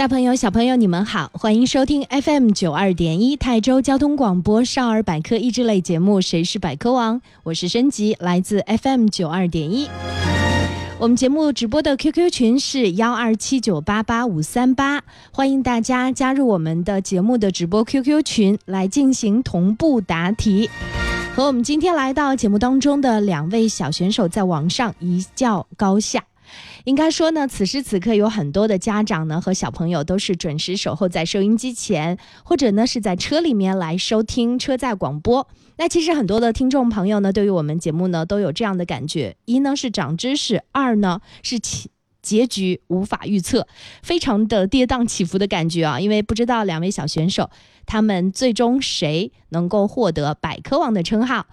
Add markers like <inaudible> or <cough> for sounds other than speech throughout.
大朋友、小朋友，你们好，欢迎收听 FM 九二点一泰州交通广播少儿百科益智类节目《谁是百科王》，我是升级，来自 FM 九二点一。我们节目直播的 QQ 群是幺二七九八八五三八，欢迎大家加入我们的节目的直播 QQ 群来进行同步答题。和我们今天来到节目当中的两位小选手，在网上一较高下。应该说呢，此时此刻有很多的家长呢和小朋友都是准时守候在收音机前，或者呢是在车里面来收听车载广播。那其实很多的听众朋友呢，对于我们节目呢都有这样的感觉：一呢是长知识，二呢是结结局无法预测，非常的跌宕起伏的感觉啊！因为不知道两位小选手他们最终谁能够获得百科王的称号。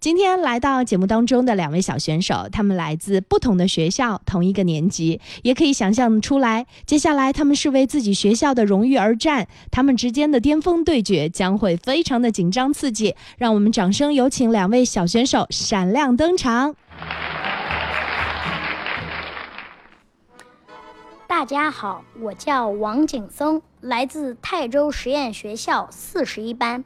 今天来到节目当中的两位小选手，他们来自不同的学校，同一个年级，也可以想象出来，接下来他们是为自己学校的荣誉而战，他们之间的巅峰对决将会非常的紧张刺激。让我们掌声有请两位小选手闪亮登场。大家好，我叫王景松，来自泰州实验学校四十一班。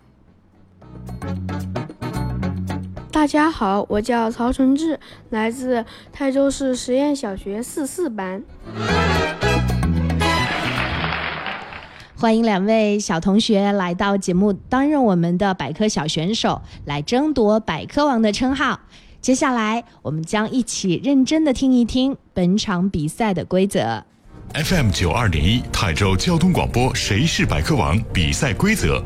大家好，我叫曹纯志，来自泰州市实验小学四四班。欢迎两位小同学来到节目，担任我们的百科小选手，来争夺百科王的称号。接下来，我们将一起认真的听一听本场比赛的规则。FM 九二点一泰州交通广播，谁是百科王？比赛规则。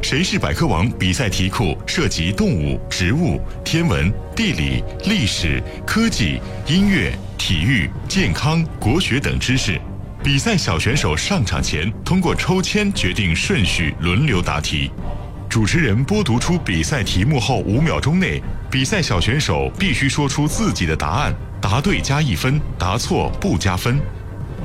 谁是百科王？比赛题库涉及动物、植物、天文、地理、历史、科技、音乐、体育、健康、国学等知识。比赛小选手上场前通过抽签决定顺序，轮流答题。主持人播读出比赛题目后五秒钟内，比赛小选手必须说出自己的答案，答对加一分，答错不加分。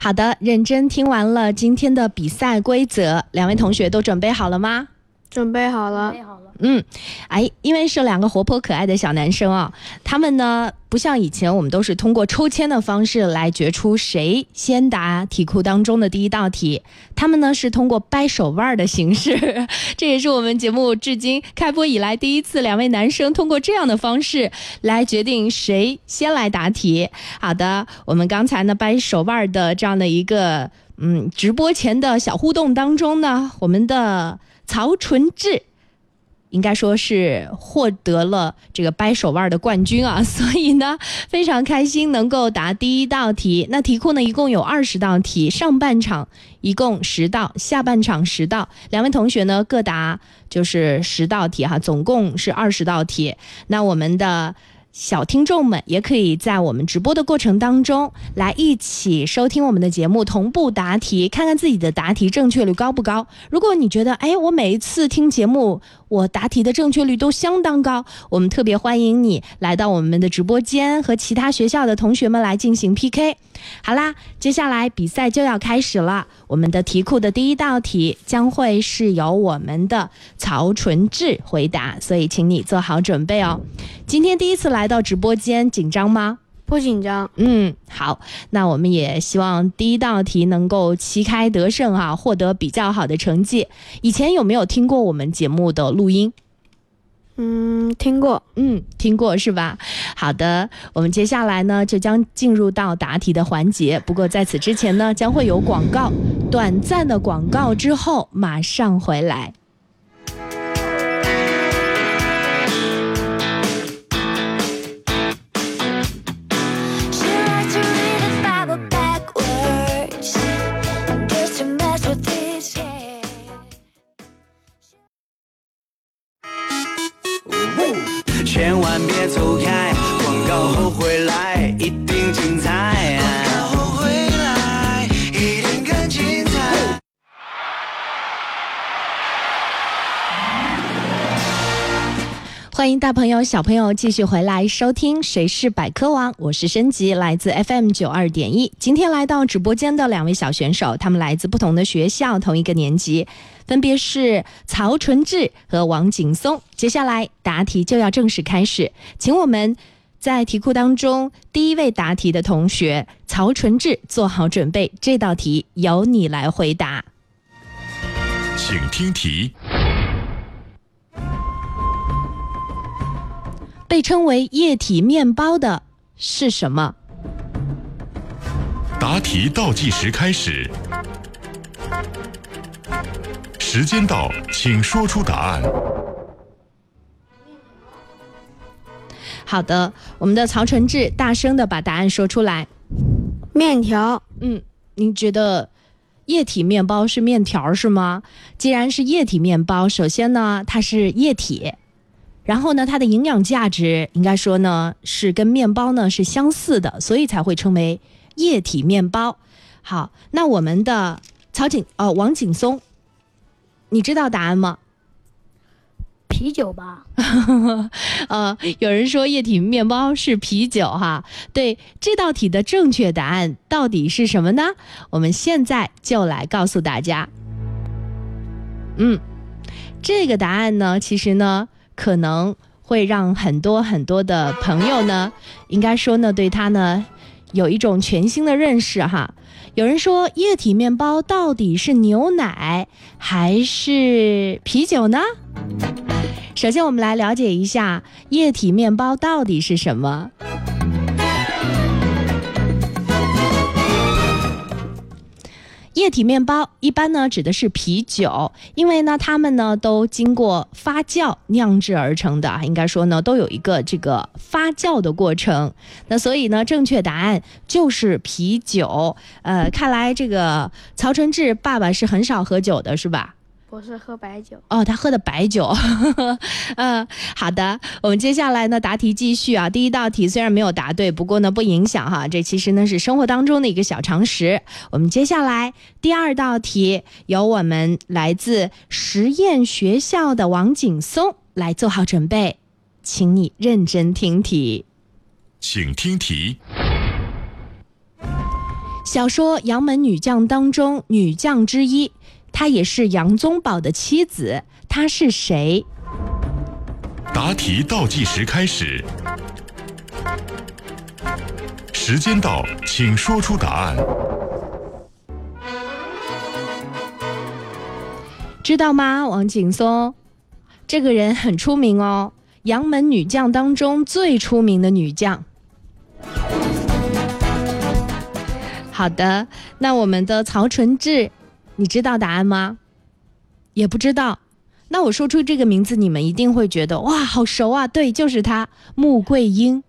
好的，认真听完了今天的比赛规则，两位同学都准备好了吗？准备好了。嗯，哎，因为是两个活泼可爱的小男生啊，他们呢不像以前我们都是通过抽签的方式来决出谁先答题库当中的第一道题，他们呢是通过掰手腕的形式，<laughs> 这也是我们节目至今开播以来第一次两位男生通过这样的方式来决定谁先来答题。好的，我们刚才呢掰手腕的这样的一个嗯直播前的小互动当中呢，我们的曹纯志。应该说是获得了这个掰手腕的冠军啊，<laughs> 所以呢非常开心能够答第一道题。那题库呢一共有二十道题，上半场一共十道，下半场十道。两位同学呢各答就是十道题哈，总共是二十道题。那我们的小听众们也可以在我们直播的过程当中来一起收听我们的节目，同步答题，看看自己的答题正确率高不高。如果你觉得，哎，我每一次听节目，我答题的正确率都相当高，我们特别欢迎你来到我们的直播间，和其他学校的同学们来进行 PK。好啦，接下来比赛就要开始了。我们的题库的第一道题将会是由我们的曹纯志回答，所以请你做好准备哦。今天第一次来到直播间，紧张吗？不紧张。嗯，好，那我们也希望第一道题能够旗开得胜啊，获得比较好的成绩。以前有没有听过我们节目的录音？嗯，听过，嗯，听过是吧？好的，我们接下来呢就将进入到答题的环节。不过在此之前呢，将会有广告，短暂的广告之后马上回来。大朋友、小朋友继续回来收听《谁是百科王》，我是升级，来自 FM 九二点一。今天来到直播间的两位小选手，他们来自不同的学校，同一个年级，分别是曹纯志和王景松。接下来答题就要正式开始，请我们在题库当中第一位答题的同学曹纯志做好准备，这道题由你来回答。请听题。被称为液体面包的是什么？答题倒计时开始，时间到，请说出答案。好的，我们的曹承志大声的把答案说出来。面条。嗯，您觉得液体面包是面条是吗？既然是液体面包，首先呢，它是液体。然后呢，它的营养价值应该说呢是跟面包呢是相似的，所以才会称为液体面包。好，那我们的曹景哦王景松，你知道答案吗？啤酒吧。<laughs> 呃，有人说液体面包是啤酒哈。对，这道题的正确答案到底是什么呢？我们现在就来告诉大家。嗯，这个答案呢，其实呢。可能会让很多很多的朋友呢，应该说呢，对他呢有一种全新的认识哈。有人说，液体面包到底是牛奶还是啤酒呢？首先，我们来了解一下液体面包到底是什么。液体面包一般呢指的是啤酒，因为呢它们呢都经过发酵酿制而成的，应该说呢都有一个这个发酵的过程。那所以呢正确答案就是啤酒。呃，看来这个曹承志爸爸是很少喝酒的，是吧？不是喝白酒哦，他喝的白酒。<laughs> 嗯，好的，我们接下来呢答题继续啊。第一道题虽然没有答对，不过呢不影响哈，这其实呢是生活当中的一个小常识。我们接下来第二道题由我们来自实验学校的王景松来做好准备，请你认真听题。请听题。小说《杨门女将》当中女将之一。她也是杨宗保的妻子，她是谁？答题倒计时开始，时间到，请说出答案。知道吗，王景松？这个人很出名哦，杨门女将当中最出名的女将。好的，那我们的曹纯志。你知道答案吗？也不知道。那我说出这个名字，你们一定会觉得哇，好熟啊！对，就是他，穆桂英，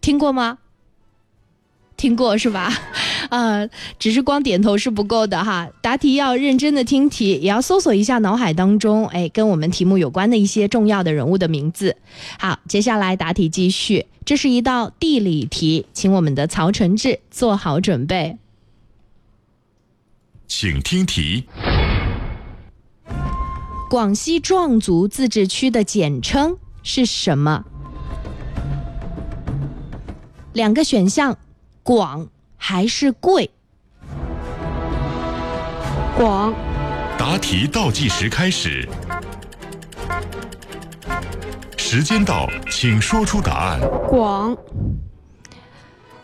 听过吗？听过是吧？啊，<laughs> 只是光点头是不够的哈，答题要认真的听题，也要搜索一下脑海当中，哎，跟我们题目有关的一些重要的人物的名字。好，接下来答题继续，这是一道地理题，请我们的曹纯志做好准备。请听题。广西壮族自治区的简称是什么？两个选项，广还是贵？广。答题倒计时开始，时间到，请说出答案。广。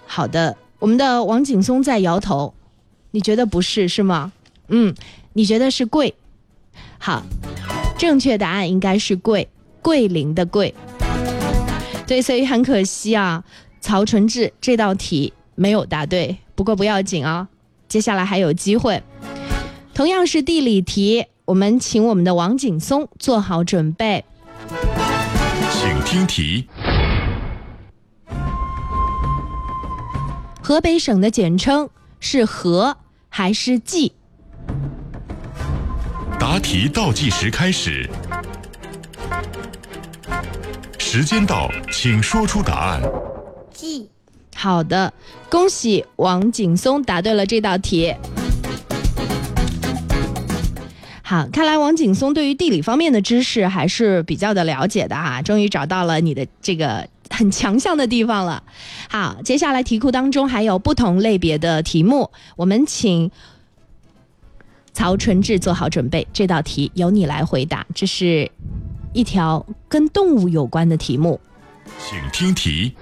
好的，我们的王景松在摇头，你觉得不是是吗？嗯，你觉得是贵？好。正确答案应该是桂桂林的桂，对，所以很可惜啊，曹纯志这道题没有答对。不过不要紧啊，接下来还有机会。同样是地理题，我们请我们的王景松做好准备。请听题：河北省的简称是河还是记？答题倒计时开始，时间到，请说出答案。记。好的，恭喜王景松答对了这道题。好，看来王景松对于地理方面的知识还是比较的了解的哈，终于找到了你的这个很强项的地方了。好，接下来题库当中还有不同类别的题目，我们请。曹纯志做好准备，这道题由你来回答。这是一条跟动物有关的题目，请听题：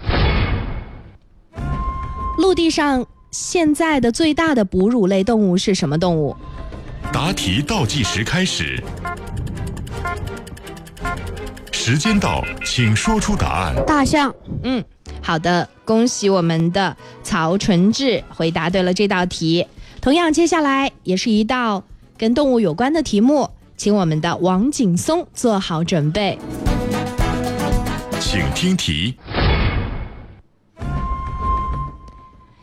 陆地上现在的最大的哺乳类动物是什么动物？答题倒计时开始，时间到，请说出答案。大象。嗯，好的，恭喜我们的曹纯志回答对了这道题。同样，接下来也是一道跟动物有关的题目，请我们的王景松做好准备。请听题。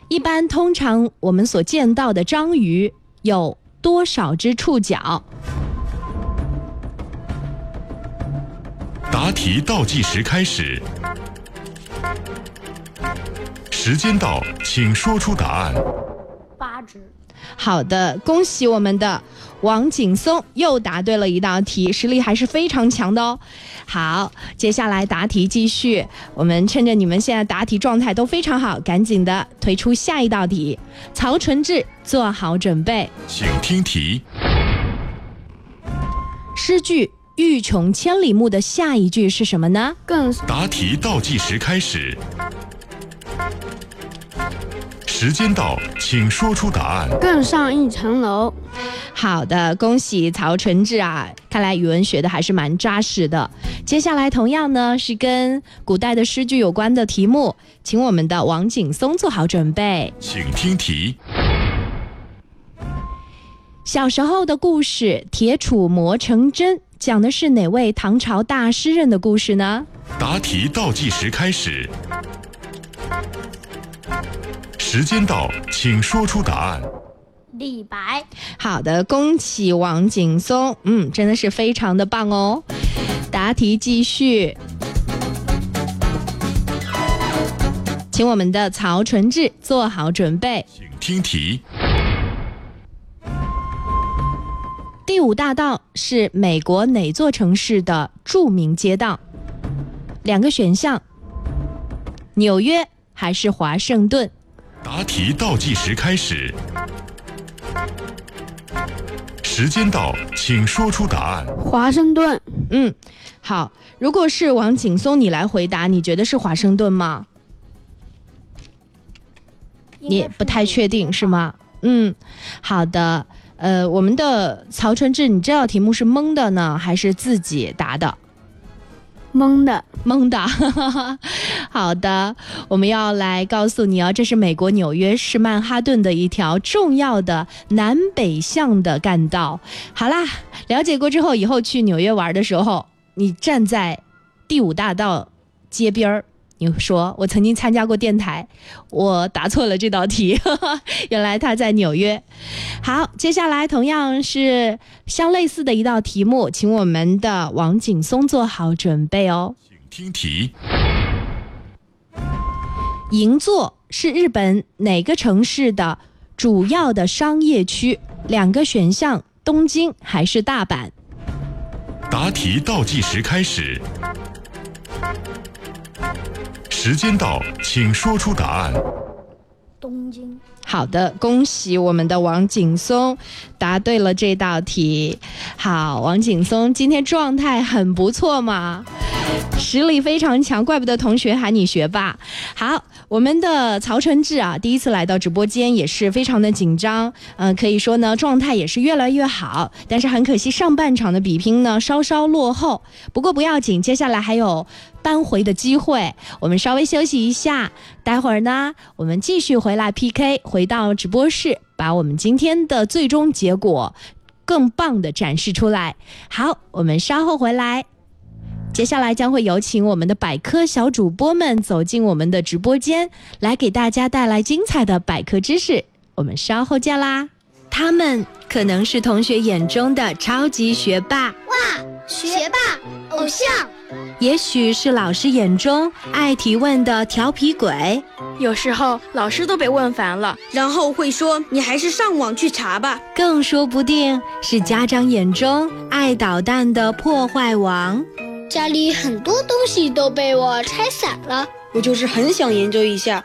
一般通常我们所见到的章鱼有多少只触角？答题倒计时开始，时间到，请说出答案。八只。好的，恭喜我们的王景松又答对了一道题，实力还是非常强的哦。好，接下来答题继续，我们趁着你们现在答题状态都非常好，赶紧的推出下一道题。曹纯志做好准备，请听题。诗句“欲穷千里目”的下一句是什么呢？更答题倒计时开始。时间到，请说出答案。更上一层楼。好的，恭喜曹纯志啊！看来语文学的还是蛮扎实的。接下来同样呢是跟古代的诗句有关的题目，请我们的王景松做好准备。请听题。小时候的故事《铁杵磨成针》讲的是哪位唐朝大诗人的故事呢？答题倒计时开始。时间到，请说出答案。李白。好的，恭喜王景松，嗯，真的是非常的棒哦。答题继续，请我们的曹纯志做好准备。请听题。第五大道是美国哪座城市的著名街道？两个选项：纽约还是华盛顿？答题倒计时开始，时间到，请说出答案。华盛顿。嗯，好。如果是王景松，你来回答，你觉得是华盛顿吗？你不太确定是吗？嗯，好的。呃，我们的曹春志，你这道题目是蒙的呢，还是自己答的？蒙的，蒙的，<laughs> 好的，我们要来告诉你哦，这是美国纽约市曼哈顿的一条重要的南北向的干道。好啦，了解过之后，以后去纽约玩的时候，你站在第五大道街边儿，你说我曾经参加过电台，我答错了这道题，<laughs> 原来他在纽约。好，接下来同样是相类似的一道题目，请我们的王景松做好准备哦。请听题：银座是日本哪个城市的主要的商业区？两个选项：东京还是大阪？答题倒计时开始，时间到，请说出答案。东京。好的，恭喜我们的王景松答对了这道题。好，王景松今天状态很不错嘛，实力非常强，怪不得同学喊你学霸。好，我们的曹承志啊，第一次来到直播间也是非常的紧张，嗯、可以说呢状态也是越来越好，但是很可惜上半场的比拼呢稍稍落后。不过不要紧，接下来还有扳回的机会，我们稍微休息一下，待会儿呢我们继续回来 PK，回到直播室，把我们今天的最终结果更棒的展示出来。好，我们稍后回来。接下来将会有请我们的百科小主播们走进我们的直播间，来给大家带来精彩的百科知识。我们稍后见啦！他们可能是同学眼中的超级学霸，哇，学霸偶像，也许是老师眼中爱提问的调皮鬼，有时候老师都被问烦了，然后会说你还是上网去查吧。更说不定是家长眼中爱捣蛋的破坏王。家里很多东西都被我拆散了。我就是很想研究一下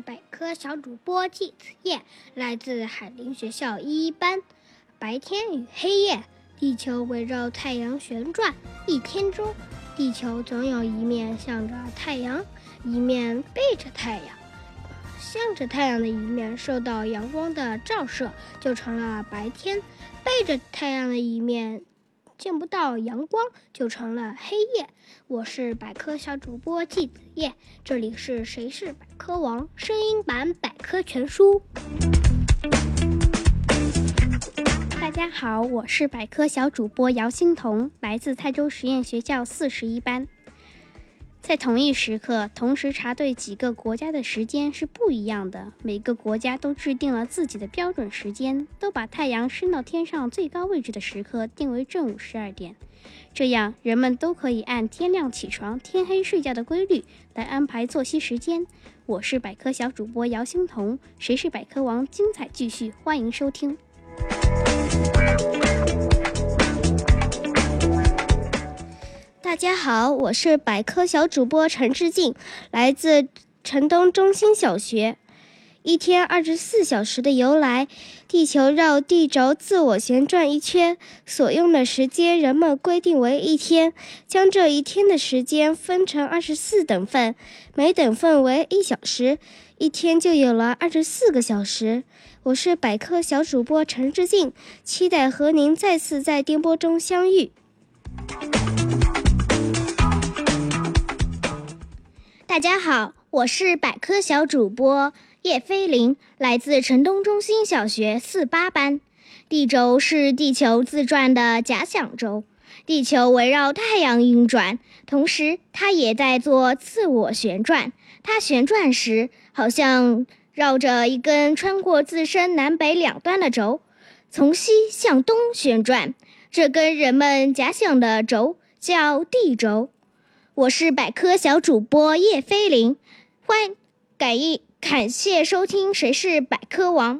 百科小主播季子叶，来自海林学校一班。白天与黑夜，地球围绕太阳旋转。一天中，地球总有一面向着太阳，一面背着太阳。向着太阳的一面受到阳光的照射，就成了白天；背着太阳的一面见不到阳光，就成了黑夜。我是百科小主播季子叶，这里是谁是百科王声音版百科全书。大家好，我是百科小主播姚欣彤，来自泰州实验学校四十一班。在同一时刻，同时查对几个国家的时间是不一样的。每个国家都制定了自己的标准时间，都把太阳升到天上最高位置的时刻定为正午十二点。这样，人们都可以按天亮起床、天黑睡觉的规律来安排作息时间。我是百科小主播姚星彤，谁是百科王？精彩继续，欢迎收听。大家好，我是百科小主播陈志静，来自城东中心小学。一天二十四小时的由来，地球绕地轴自我旋转一圈，所用的时间人们规定为一天，将这一天的时间分成二十四等份，每等份为一小时，一天就有了二十四个小时。我是百科小主播陈志静，期待和您再次在电波中相遇。大家好，我是百科小主播叶飞林，来自城东中心小学四八班。地轴是地球自转的假想轴，地球围绕太阳运转，同时它也在做自我旋转。它旋转时，好像绕着一根穿过自身南北两端的轴，从西向东旋转。这根人们假想的轴叫地轴。我是百科小主播叶飞林，欢感谢感谢收听《谁是百科王》。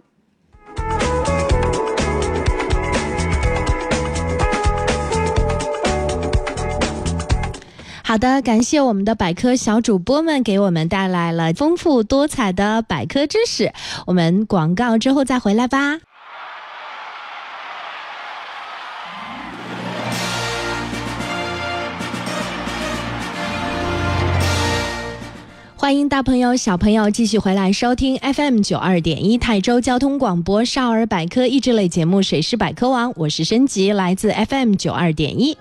好的，感谢我们的百科小主播们给我们带来了丰富多彩的百科知识。我们广告之后再回来吧。欢迎大朋友、小朋友继续回来收听 FM 九二点一泰州交通广播少儿百科益智类节目《谁是百科王》，我是申吉，来自 FM 九二点一。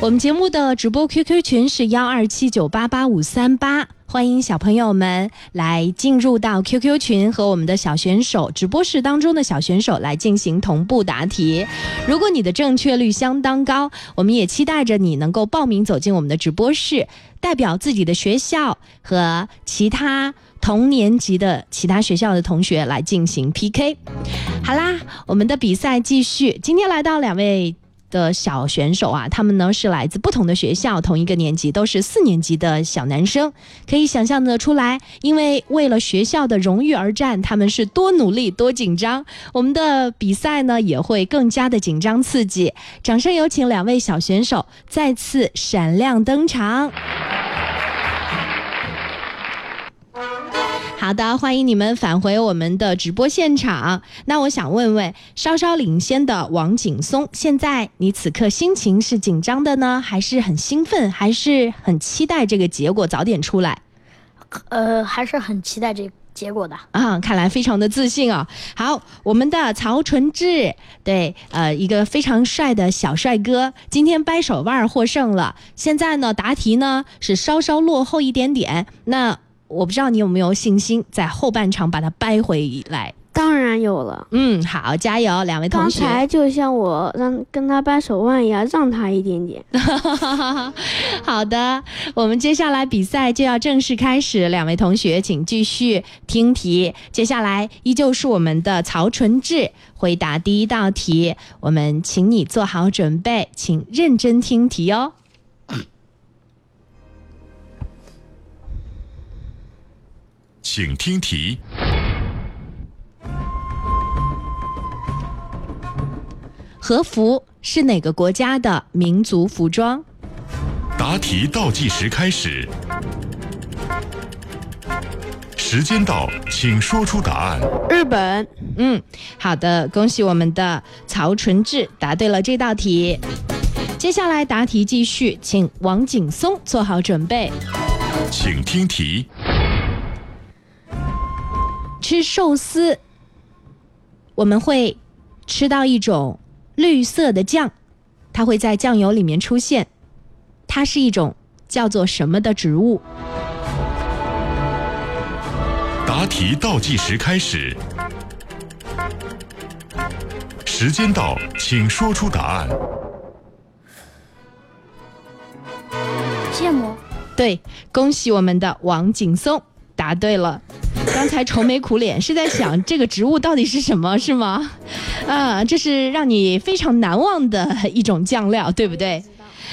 我们节目的直播 QQ 群是幺二七九八八五三八，欢迎小朋友们来进入到 QQ 群和我们的小选手直播室当中的小选手来进行同步答题。如果你的正确率相当高，我们也期待着你能够报名走进我们的直播室，代表自己的学校和其他同年级的其他学校的同学来进行 PK。好啦，我们的比赛继续，今天来到两位。的小选手啊，他们呢是来自不同的学校，同一个年级，都是四年级的小男生，可以想象得出来，因为为了学校的荣誉而战，他们是多努力、多紧张。我们的比赛呢也会更加的紧张刺激。掌声有请两位小选手再次闪亮登场。好的，欢迎你们返回我们的直播现场。那我想问问，稍稍领先的王景松，现在你此刻心情是紧张的呢，还是很兴奋，还是很期待这个结果早点出来？呃，还是很期待这结果的。啊，看来非常的自信哦。好，我们的曹纯志，对，呃，一个非常帅的小帅哥，今天掰手腕获胜了。现在呢，答题呢是稍稍落后一点点。那我不知道你有没有信心在后半场把它掰回来？当然有了。嗯，好，加油，两位同学。刚才就像我让跟他掰手腕一样，让他一点点。<laughs> 好的，我们接下来比赛就要正式开始，两位同学请继续听题。接下来依旧是我们的曹纯志回答第一道题，我们请你做好准备，请认真听题哦。请听题。和服是哪个国家的民族服装？答题倒计时开始，时间到，请说出答案。日本。嗯，好的，恭喜我们的曹纯志答对了这道题。接下来答题继续，请王景松做好准备。请听题。吃寿司，我们会吃到一种绿色的酱，它会在酱油里面出现。它是一种叫做什么的植物？答题倒计时开始，时间到，请说出答案。芥末。对，恭喜我们的王景松答对了。刚才愁眉苦脸是在想这个植物到底是什么，是吗？<laughs> 啊，这是让你非常难忘的一种酱料，对不对？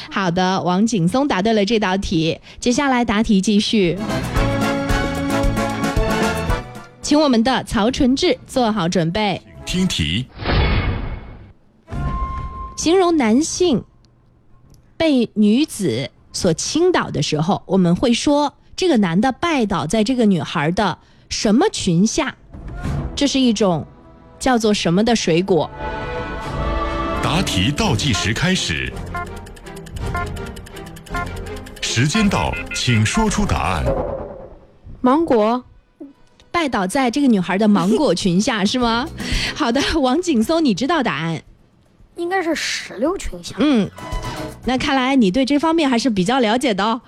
好的，王景松答对了这道题。接下来答题继续，请我们的曹纯志做好准备。听题。形容男性被女子所倾倒的时候，我们会说这个男的拜倒在这个女孩的什么裙下？这是一种叫做什么的水果？答题倒计时开始，时间到，请说出答案。芒果。拜倒在这个女孩的芒果裙下 <laughs> 是吗？好的，王景松，你知道答案？应该是石榴裙下。嗯，那看来你对这方面还是比较了解的哦。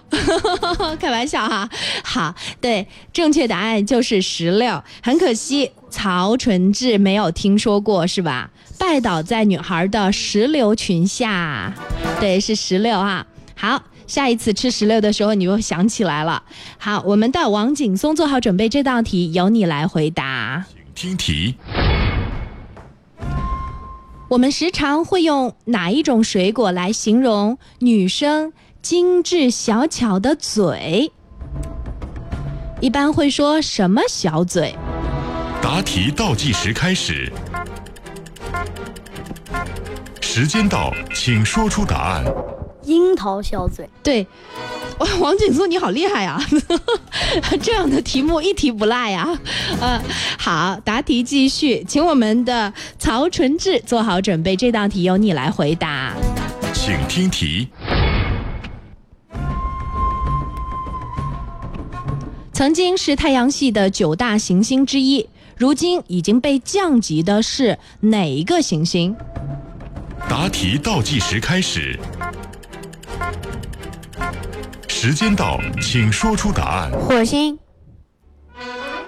<laughs> 开玩笑哈。好，对，正确答案就是石榴。很可惜，曹纯志没有听说过是吧？拜倒在女孩的石榴裙下，对，是石榴啊。好，下一次吃石榴的时候，你又想起来了。好，我们的王景松做好准备，这道题由你来回答。请听题。我们时常会用哪一种水果来形容女生精致小巧的嘴？一般会说什么小嘴？答题倒计时开始，时间到，请说出答案。樱桃小嘴。对，哇，王景苏你好厉害啊！<laughs> 这样的题目一题不落呀。呃，好，答题继续，请我们的曹纯志做好准备，这道题由你来回答。请听题。曾经是太阳系的九大行星之一，如今已经被降级的是哪一个行星？答题倒计时开始，时间到，请说出答案。火星。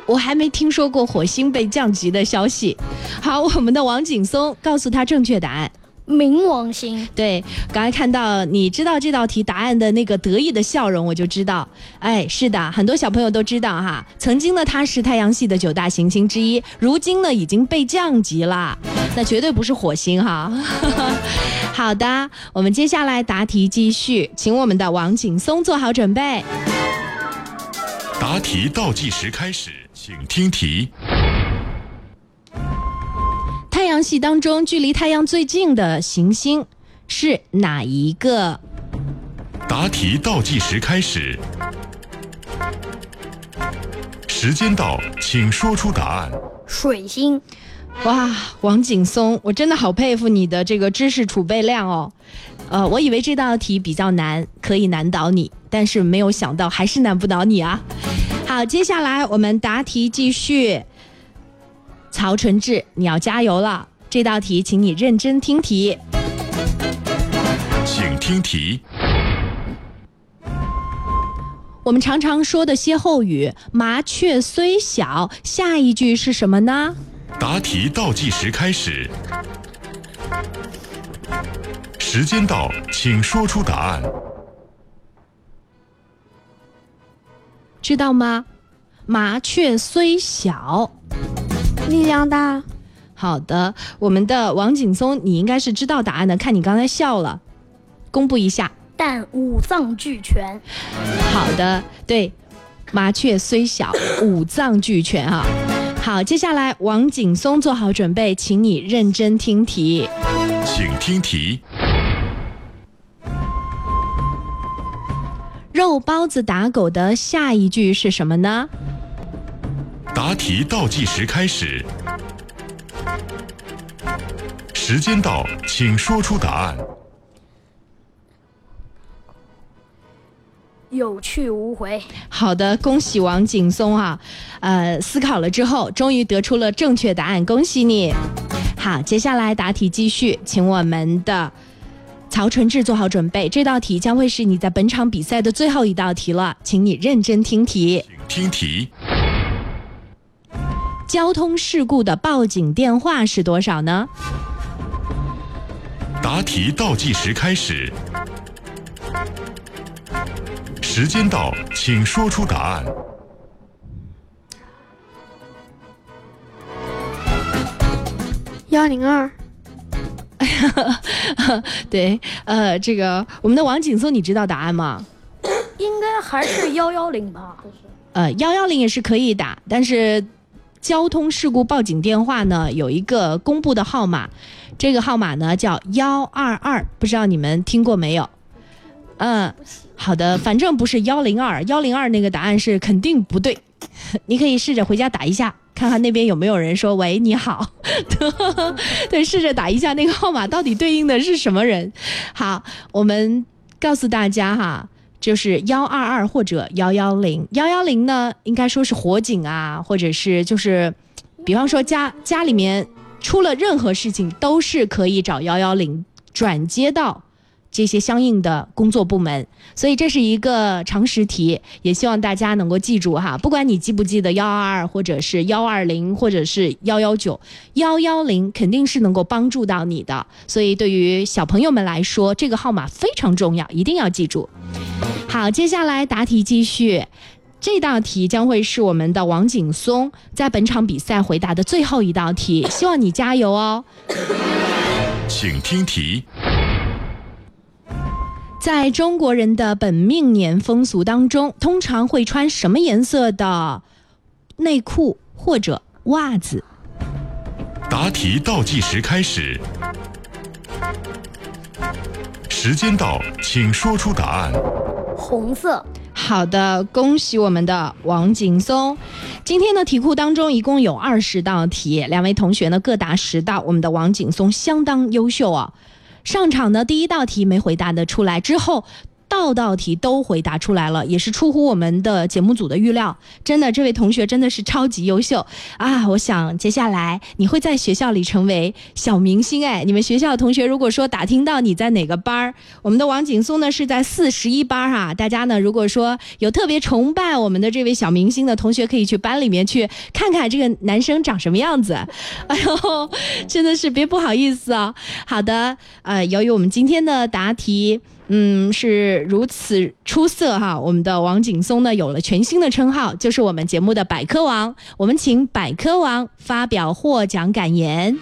我还没听说过火星被降级的消息。好，我们的王景松告诉他正确答案。冥王星，对，刚才看到你知道这道题答案的那个得意的笑容，我就知道，哎，是的，很多小朋友都知道哈。曾经呢，它是太阳系的九大行星之一，如今呢已经被降级了，那绝对不是火星哈。<laughs> 好的，我们接下来答题继续，请我们的王景松做好准备。答题倒计时开始，请听题。太阳系当中距离太阳最近的行星是哪一个？答题倒计时开始，时间到，请说出答案。水星。哇，王景松，我真的好佩服你的这个知识储备量哦。呃，我以为这道题比较难，可以难倒你，但是没有想到还是难不倒你啊。好，接下来我们答题继续。曹纯志，你要加油了！这道题，请你认真听题。请听题。我们常常说的歇后语“麻雀虽小”，下一句是什么呢？答题倒计时开始，时间到，请说出答案。知道吗？麻雀虽小。力量大，好的，我们的王景松，你应该是知道答案的，看你刚才笑了，公布一下。但五脏俱全。好的，对，麻雀虽小，五脏俱全哈。好，接下来王景松做好准备，请你认真听题。请听题。肉包子打狗的下一句是什么呢？答题倒计时开始，时间到，请说出答案。有去无回。好的，恭喜王景松啊！呃，思考了之后，终于得出了正确答案，恭喜你！好，接下来答题继续，请我们的曹纯志做好准备，这道题将会是你在本场比赛的最后一道题了，请你认真听题。听题。交通事故的报警电话是多少呢？答题倒计时开始，时间到，请说出答案。幺零二。<laughs> 对，呃，这个我们的王景松，你知道答案吗？应该还是幺幺零吧。呃，幺幺零也是可以打，但是。交通事故报警电话呢，有一个公布的号码，这个号码呢叫幺二二，不知道你们听过没有？嗯，好的，反正不是幺零二，幺零二那个答案是肯定不对。<laughs> 你可以试着回家打一下，看看那边有没有人说喂你好。<laughs> 对，试着打一下那个号码，到底对应的是什么人？好，我们告诉大家哈。就是幺二二或者幺幺零，幺幺零呢，应该说是火警啊，或者是就是，比方说家家里面出了任何事情，都是可以找幺幺零转接到这些相应的工作部门。所以这是一个常识题，也希望大家能够记住哈。不管你记不记得幺二二，或者是幺二零，或者是幺幺九，幺幺零肯定是能够帮助到你的。所以对于小朋友们来说，这个号码非常重要，一定要记住。好，接下来答题继续。这道题将会是我们的王景松在本场比赛回答的最后一道题，希望你加油哦。请听题。在中国人的本命年风俗当中，通常会穿什么颜色的内裤或者袜子？答题倒计时开始。时间到，请说出答案。红色。好的，恭喜我们的王景松。今天的题库当中一共有二十道题，两位同学呢各答十道。我们的王景松相当优秀啊！上场的第一道题没回答的出来之后。道道题都回答出来了，也是出乎我们的节目组的预料。真的，这位同学真的是超级优秀啊！我想接下来你会在学校里成为小明星哎。你们学校同学如果说打听到你在哪个班儿，我们的王景松呢是在四十一班哈。大家呢如果说有特别崇拜我们的这位小明星的同学，可以去班里面去看看这个男生长什么样子。<laughs> 哎呦，真的是别不好意思啊。好的，呃，由于我们今天的答题。嗯，是如此出色哈！我们的王景松呢有了全新的称号，就是我们节目的百科王。我们请百科王发表获奖感言。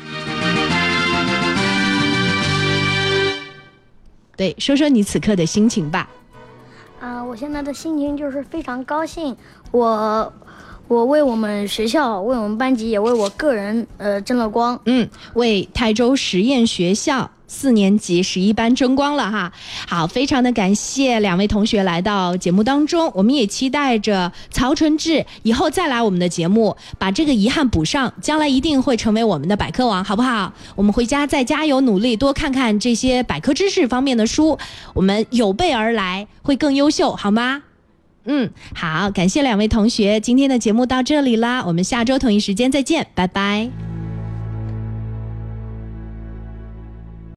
对，说说你此刻的心情吧。啊，我现在的心情就是非常高兴。我，我为我们学校、为我们班级，也为我个人，呃，争了光。嗯，为泰州实验学校。四年级十一班争光了哈，好，非常的感谢两位同学来到节目当中，我们也期待着曹纯志以后再来我们的节目，把这个遗憾补上，将来一定会成为我们的百科王，好不好？我们回家再加油努力，多看看这些百科知识方面的书，我们有备而来，会更优秀，好吗？嗯，好，感谢两位同学，今天的节目到这里啦，我们下周同一时间再见，拜拜。